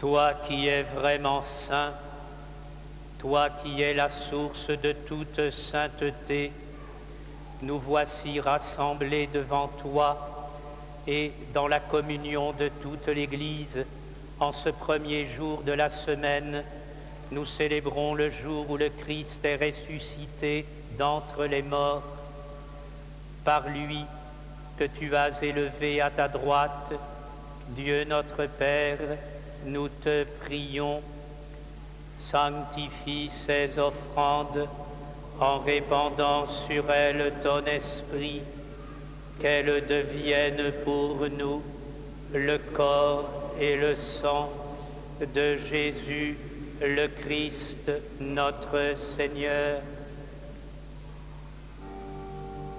Toi qui es vraiment saint, toi qui es la source de toute sainteté, nous voici rassemblés devant toi et dans la communion de toute l'Église, en ce premier jour de la semaine, nous célébrons le jour où le Christ est ressuscité d'entre les morts. Par lui que tu as élevé à ta droite, Dieu notre Père, nous te prions, sanctifie ces offrandes en répandant sur elles ton esprit, qu'elles deviennent pour nous le corps et le sang de Jésus le Christ notre Seigneur.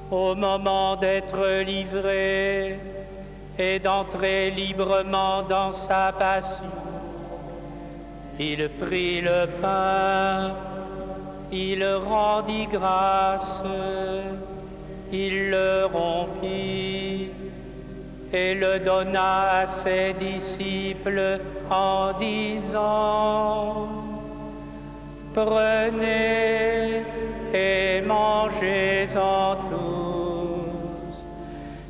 Au moment d'être livré et d'entrer librement dans sa passion, il prit le pain, il rendit grâce, il le rompit et le donna à ses disciples en disant, prenez et mangez-en tous,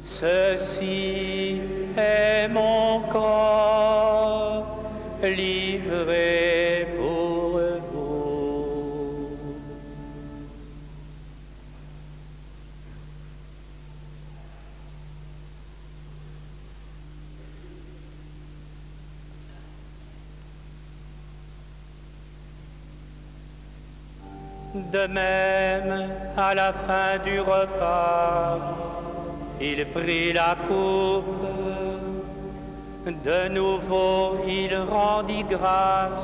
ceci De même, à la fin du repas, il prit la coupe. De nouveau, il rendit grâce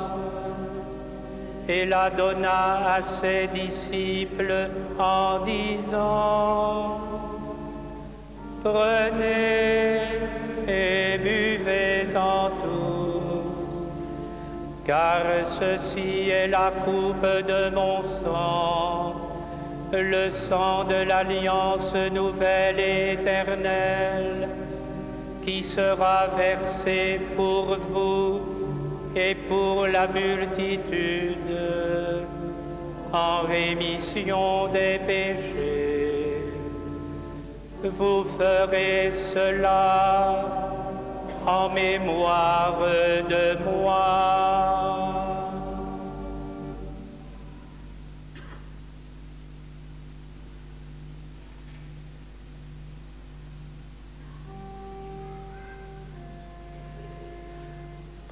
et la donna à ses disciples en disant, Prenez et buvez-en car ceci est la coupe de mon sang, le sang de l'alliance nouvelle éternelle, qui sera versé pour vous et pour la multitude en rémission des péchés. Vous ferez cela en mémoire de moi.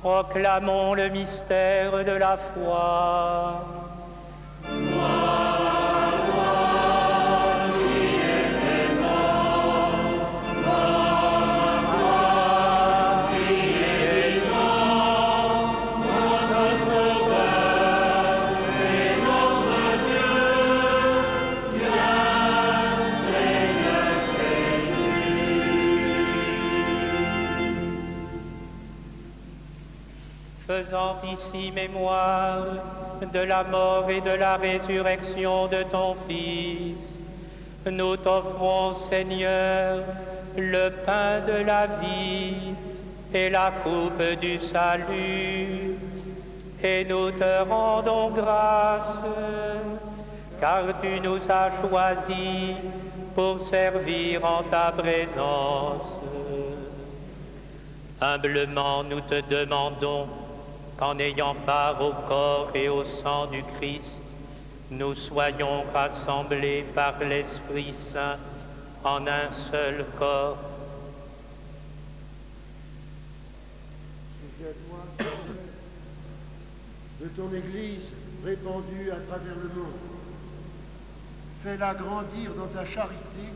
Proclamons le mystère de la foi. Faisant ici mémoire de la mort et de la résurrection de ton Fils, nous t'offrons, Seigneur, le pain de la vie et la coupe du salut, et nous te rendons grâce, car tu nous as choisis pour servir en ta présence. Humblement, nous te demandons qu'en ayant part au corps et au sang du Christ, nous soyons rassemblés par l'Esprit Saint en un seul corps. De ton Église répandue à travers le monde. Fais-la grandir dans ta charité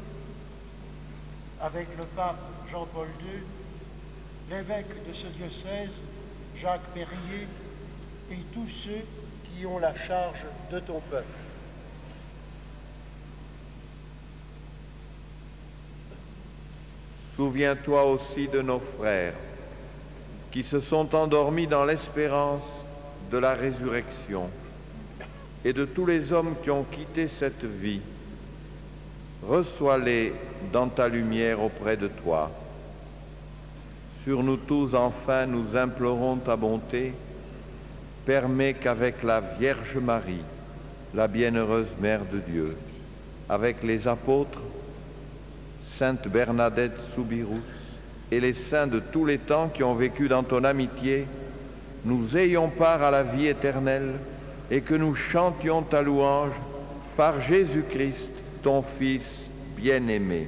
avec le pape Jean-Paul II, l'évêque de ce diocèse, Jacques Perrier, et tous ceux qui ont la charge de ton peuple. Souviens-toi aussi de nos frères qui se sont endormis dans l'espérance de la résurrection et de tous les hommes qui ont quitté cette vie. Reçois-les dans ta lumière auprès de toi. Sur nous tous, enfin, nous implorons ta bonté. Permets qu'avec la Vierge Marie, la bienheureuse Mère de Dieu, avec les apôtres, Sainte Bernadette Soubirous et les saints de tous les temps qui ont vécu dans ton amitié, nous ayons part à la vie éternelle et que nous chantions ta louange par Jésus-Christ, ton Fils bien-aimé.